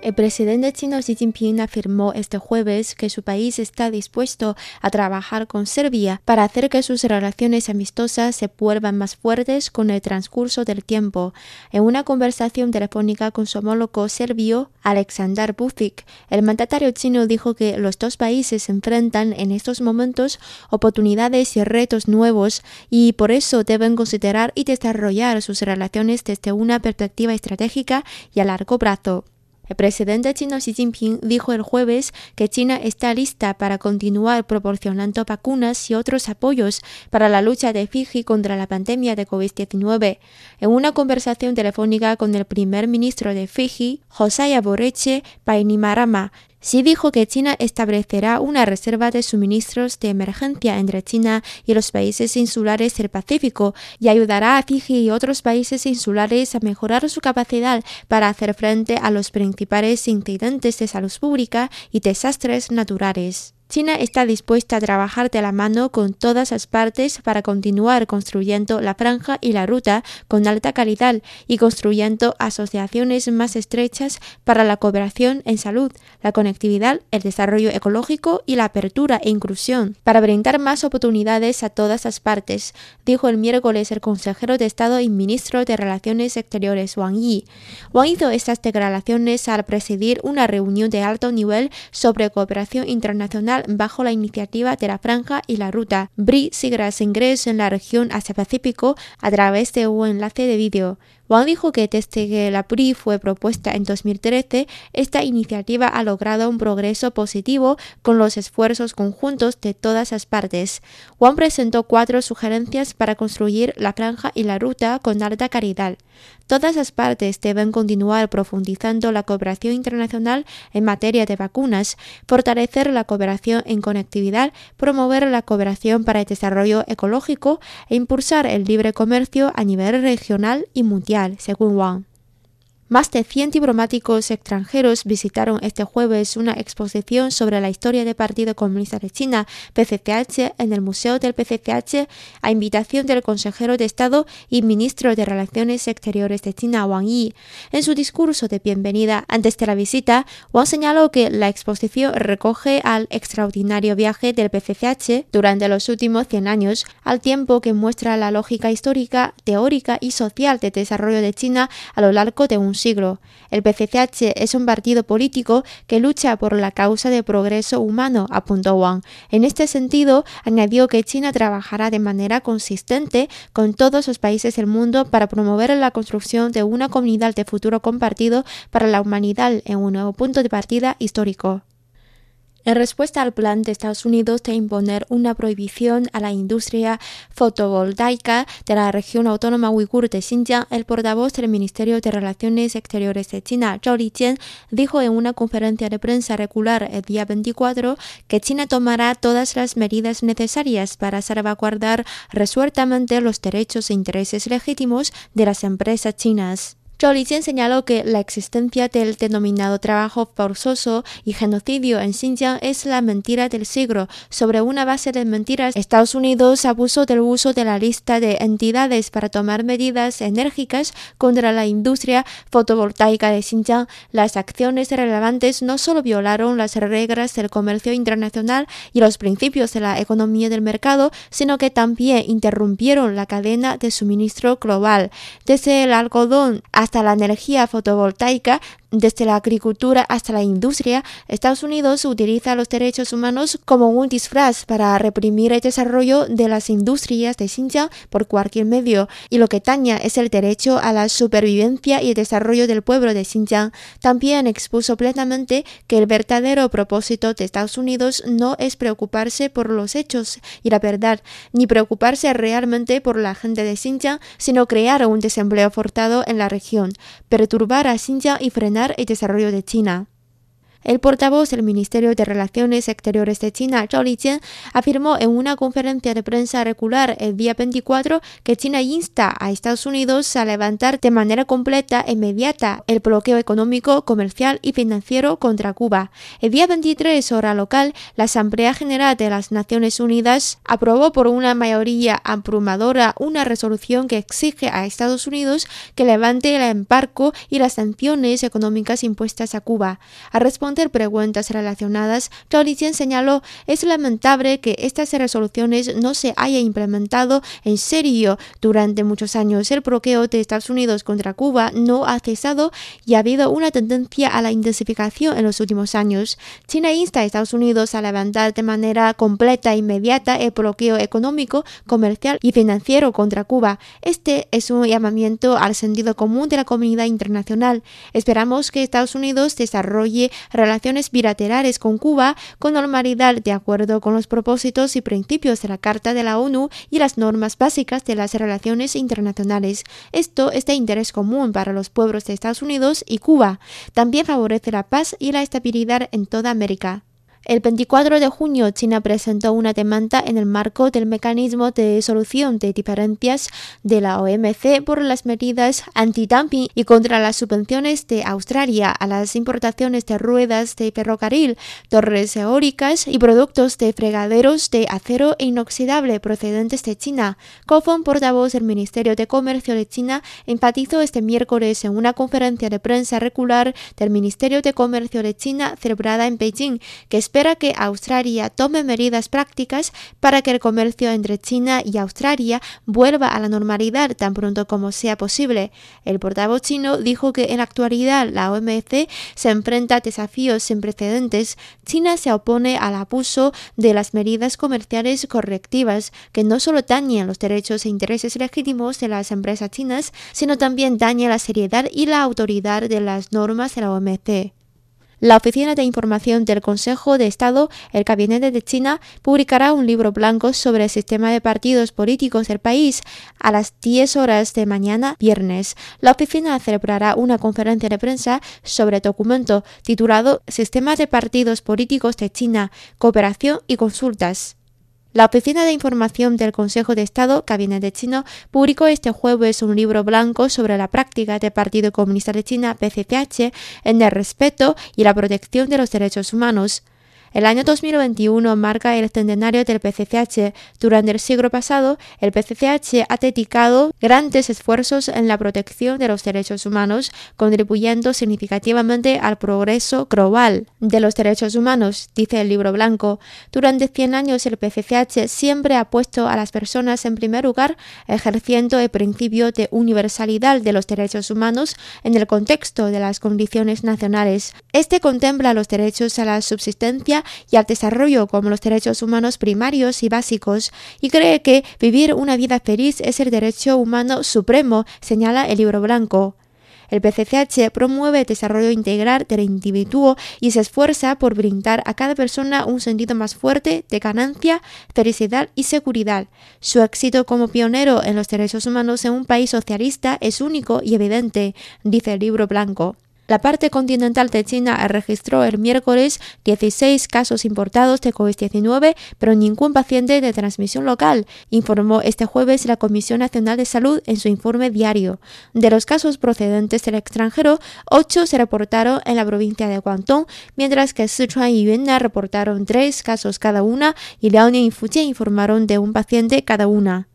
El presidente chino Xi Jinping afirmó este jueves que su país está dispuesto a trabajar con Serbia para hacer que sus relaciones amistosas se vuelvan más fuertes con el transcurso del tiempo. En una conversación telefónica con su homólogo serbio, Aleksandar Vucic, el mandatario chino dijo que los dos países enfrentan en estos momentos oportunidades y retos nuevos y por eso deben considerar y desarrollar sus relaciones desde una perspectiva estratégica y a largo plazo. El presidente chino Xi Jinping dijo el jueves que China está lista para continuar proporcionando vacunas y otros apoyos para la lucha de Fiji contra la pandemia de COVID-19. En una conversación telefónica con el primer ministro de Fiji, Josiah Boreche Painimarama, Xi dijo que China establecerá una reserva de suministros de emergencia entre China y los países insulares del Pacífico y ayudará a Fiji y otros países insulares a mejorar su capacidad para hacer frente a los principales incidentes de salud pública y desastres naturales. China está dispuesta a trabajar de la mano con todas las partes para continuar construyendo la franja y la ruta con alta calidad y construyendo asociaciones más estrechas para la cooperación en salud, la conectividad, el desarrollo ecológico y la apertura e inclusión, para brindar más oportunidades a todas las partes, dijo el miércoles el consejero de Estado y ministro de Relaciones Exteriores Wang Yi. Wang hizo estas declaraciones al presidir una reunión de alto nivel sobre cooperación internacional bajo la iniciativa de la Franja y la Ruta, BRI siglas ingreso en la región Asia-Pacífico a través de un enlace de vídeo. Wang dijo que desde que la BRI fue propuesta en 2013, esta iniciativa ha logrado un progreso positivo con los esfuerzos conjuntos de todas las partes. Wang presentó cuatro sugerencias para construir la franja y la ruta con alta calidad. Todas las partes deben continuar profundizando la cooperación internacional en materia de vacunas, fortalecer la cooperación en conectividad, promover la cooperación para el desarrollo ecológico e impulsar el libre comercio a nivel regional y mundial, según Wang. Más de 100 diplomáticos extranjeros visitaron este jueves una exposición sobre la historia del Partido Comunista de China, PCCH, en el Museo del PCCH, a invitación del consejero de Estado y ministro de Relaciones Exteriores de China, Wang Yi. En su discurso de bienvenida antes de la visita, Wang señaló que la exposición recoge al extraordinario viaje del PCCH durante los últimos 100 años, al tiempo que muestra la lógica histórica, teórica y social de desarrollo de China a lo largo de un siglo. El PCCH es un partido político que lucha por la causa de progreso humano, apuntó Wang. En este sentido, añadió que China trabajará de manera consistente con todos los países del mundo para promover la construcción de una comunidad de futuro compartido para la humanidad en un nuevo punto de partida histórico. En respuesta al plan de Estados Unidos de imponer una prohibición a la industria fotovoltaica de la región autónoma uigur de Xinjiang, el portavoz del Ministerio de Relaciones Exteriores de China, Zhao Lijian, dijo en una conferencia de prensa regular el día 24 que China tomará todas las medidas necesarias para salvaguardar resueltamente los derechos e intereses legítimos de las empresas chinas. Lijian señaló que la existencia del denominado trabajo forzoso y genocidio en Xinjiang es la mentira del siglo. Sobre una base de mentiras, Estados Unidos abusó del uso de la lista de entidades para tomar medidas enérgicas contra la industria fotovoltaica de Xinjiang. Las acciones relevantes no solo violaron las reglas del comercio internacional y los principios de la economía del mercado, sino que también interrumpieron la cadena de suministro global. Desde el algodón hasta la energía fotovoltaica, desde la agricultura hasta la industria, Estados Unidos utiliza los derechos humanos como un disfraz para reprimir el desarrollo de las industrias de Xinjiang por cualquier medio, y lo que taña es el derecho a la supervivencia y el desarrollo del pueblo de Xinjiang. También expuso plenamente que el verdadero propósito de Estados Unidos no es preocuparse por los hechos y la verdad, ni preocuparse realmente por la gente de Xinjiang, sino crear un desempleo forzado en la región, perturbar a Xinjiang y frenar el desarrollo de China. El portavoz del Ministerio de Relaciones Exteriores de China, Zhao Lijian, afirmó en una conferencia de prensa regular el día 24 que China insta a Estados Unidos a levantar de manera completa e inmediata el bloqueo económico, comercial y financiero contra Cuba. El día 23, hora local, la Asamblea General de las Naciones Unidas aprobó por una mayoría abrumadora una resolución que exige a Estados Unidos que levante el embargo y las sanciones económicas impuestas a Cuba. A preguntas relacionadas, Zhao señaló es lamentable que estas resoluciones no se hayan implementado en serio durante muchos años. El bloqueo de Estados Unidos contra Cuba no ha cesado y ha habido una tendencia a la intensificación en los últimos años. China insta a Estados Unidos a levantar de manera completa e inmediata el bloqueo económico, comercial y financiero contra Cuba. Este es un llamamiento al sentido común de la comunidad internacional. Esperamos que Estados Unidos desarrolle relaciones bilaterales con Cuba con normalidad de acuerdo con los propósitos y principios de la Carta de la ONU y las normas básicas de las relaciones internacionales. Esto es de interés común para los pueblos de Estados Unidos y Cuba. También favorece la paz y la estabilidad en toda América. El 24 de junio, China presentó una demanda en el marco del mecanismo de solución de diferencias de la OMC por las medidas anti-dumping y contra las subvenciones de Australia a las importaciones de ruedas de ferrocarril, torres eólicas y productos de fregaderos de acero inoxidable procedentes de China. Kofon, portavoz del Ministerio de Comercio de China, enfatizó este miércoles en una conferencia de prensa regular del Ministerio de Comercio de China celebrada en Beijing que espera que Australia tome medidas prácticas para que el comercio entre China y Australia vuelva a la normalidad tan pronto como sea posible. El portavoz chino dijo que en la actualidad la OMC se enfrenta a desafíos sin precedentes. China se opone al abuso de las medidas comerciales correctivas que no solo dañan los derechos e intereses legítimos de las empresas chinas, sino también dañan la seriedad y la autoridad de las normas de la OMC. La Oficina de Información del Consejo de Estado, el Gabinete de China, publicará un libro blanco sobre el sistema de partidos políticos del país a las 10 horas de mañana, viernes. La oficina celebrará una conferencia de prensa sobre el documento titulado Sistema de Partidos Políticos de China, Cooperación y Consultas. La Oficina de Información del Consejo de Estado, Gabinete Chino, publicó este jueves un libro blanco sobre la práctica del Partido Comunista de China, PCCH, en el respeto y la protección de los derechos humanos. El año 2021 marca el centenario del PCCH. Durante el siglo pasado, el PCCH ha dedicado grandes esfuerzos en la protección de los derechos humanos, contribuyendo significativamente al progreso global de los derechos humanos, dice el libro blanco. Durante 100 años, el PCCH siempre ha puesto a las personas en primer lugar, ejerciendo el principio de universalidad de los derechos humanos en el contexto de las condiciones nacionales. Este contempla los derechos a la subsistencia y al desarrollo como los derechos humanos primarios y básicos, y cree que vivir una vida feliz es el derecho humano supremo, señala el libro blanco. El PCCH promueve el desarrollo integral del individuo y se esfuerza por brindar a cada persona un sentido más fuerte de ganancia, felicidad y seguridad. Su éxito como pionero en los derechos humanos en un país socialista es único y evidente, dice el libro blanco. La parte continental de China registró el miércoles 16 casos importados de COVID-19, pero ningún paciente de transmisión local, informó este jueves la Comisión Nacional de Salud en su informe diario. De los casos procedentes del extranjero, 8 se reportaron en la provincia de Guangdong, mientras que Sichuan y Yunnan reportaron 3 casos cada una y Liaoning y Fujian informaron de un paciente cada una.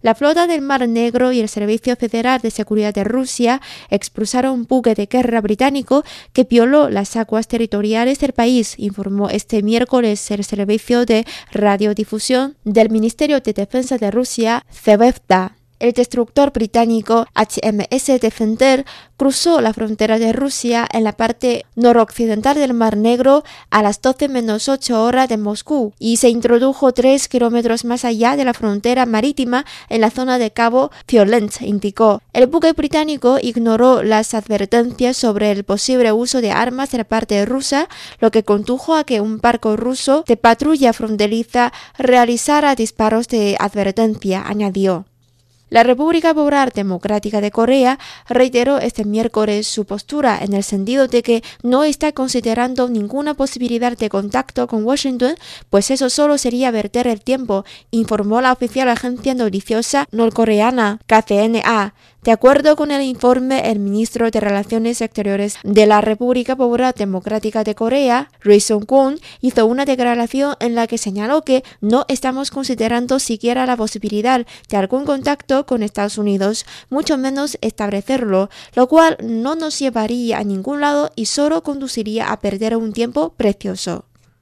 La flota del Mar Negro y el Servicio Federal de Seguridad de Rusia expulsaron un buque de guerra británico que violó las aguas territoriales del país, informó este miércoles el Servicio de Radiodifusión del Ministerio de Defensa de Rusia, Zvezda. El destructor británico HMS Defender cruzó la frontera de Rusia en la parte noroccidental del Mar Negro a las 12 menos 8 horas de Moscú y se introdujo 3 kilómetros más allá de la frontera marítima en la zona de Cabo Violent, indicó. El buque británico ignoró las advertencias sobre el posible uso de armas de la parte rusa, lo que condujo a que un barco ruso de patrulla fronteriza realizara disparos de advertencia, añadió. La República Popular Democrática de Corea reiteró este miércoles su postura en el sentido de que no está considerando ninguna posibilidad de contacto con Washington, pues eso solo sería verter el tiempo, informó la oficial agencia noticiosa norcoreana KCNA. De acuerdo con el informe, el ministro de Relaciones Exteriores de la República Popular Democrática de Corea, Ri Song-kun, hizo una declaración en la que señaló que no estamos considerando siquiera la posibilidad de algún contacto con Estados Unidos, mucho menos establecerlo, lo cual no nos llevaría a ningún lado y solo conduciría a perder un tiempo precioso.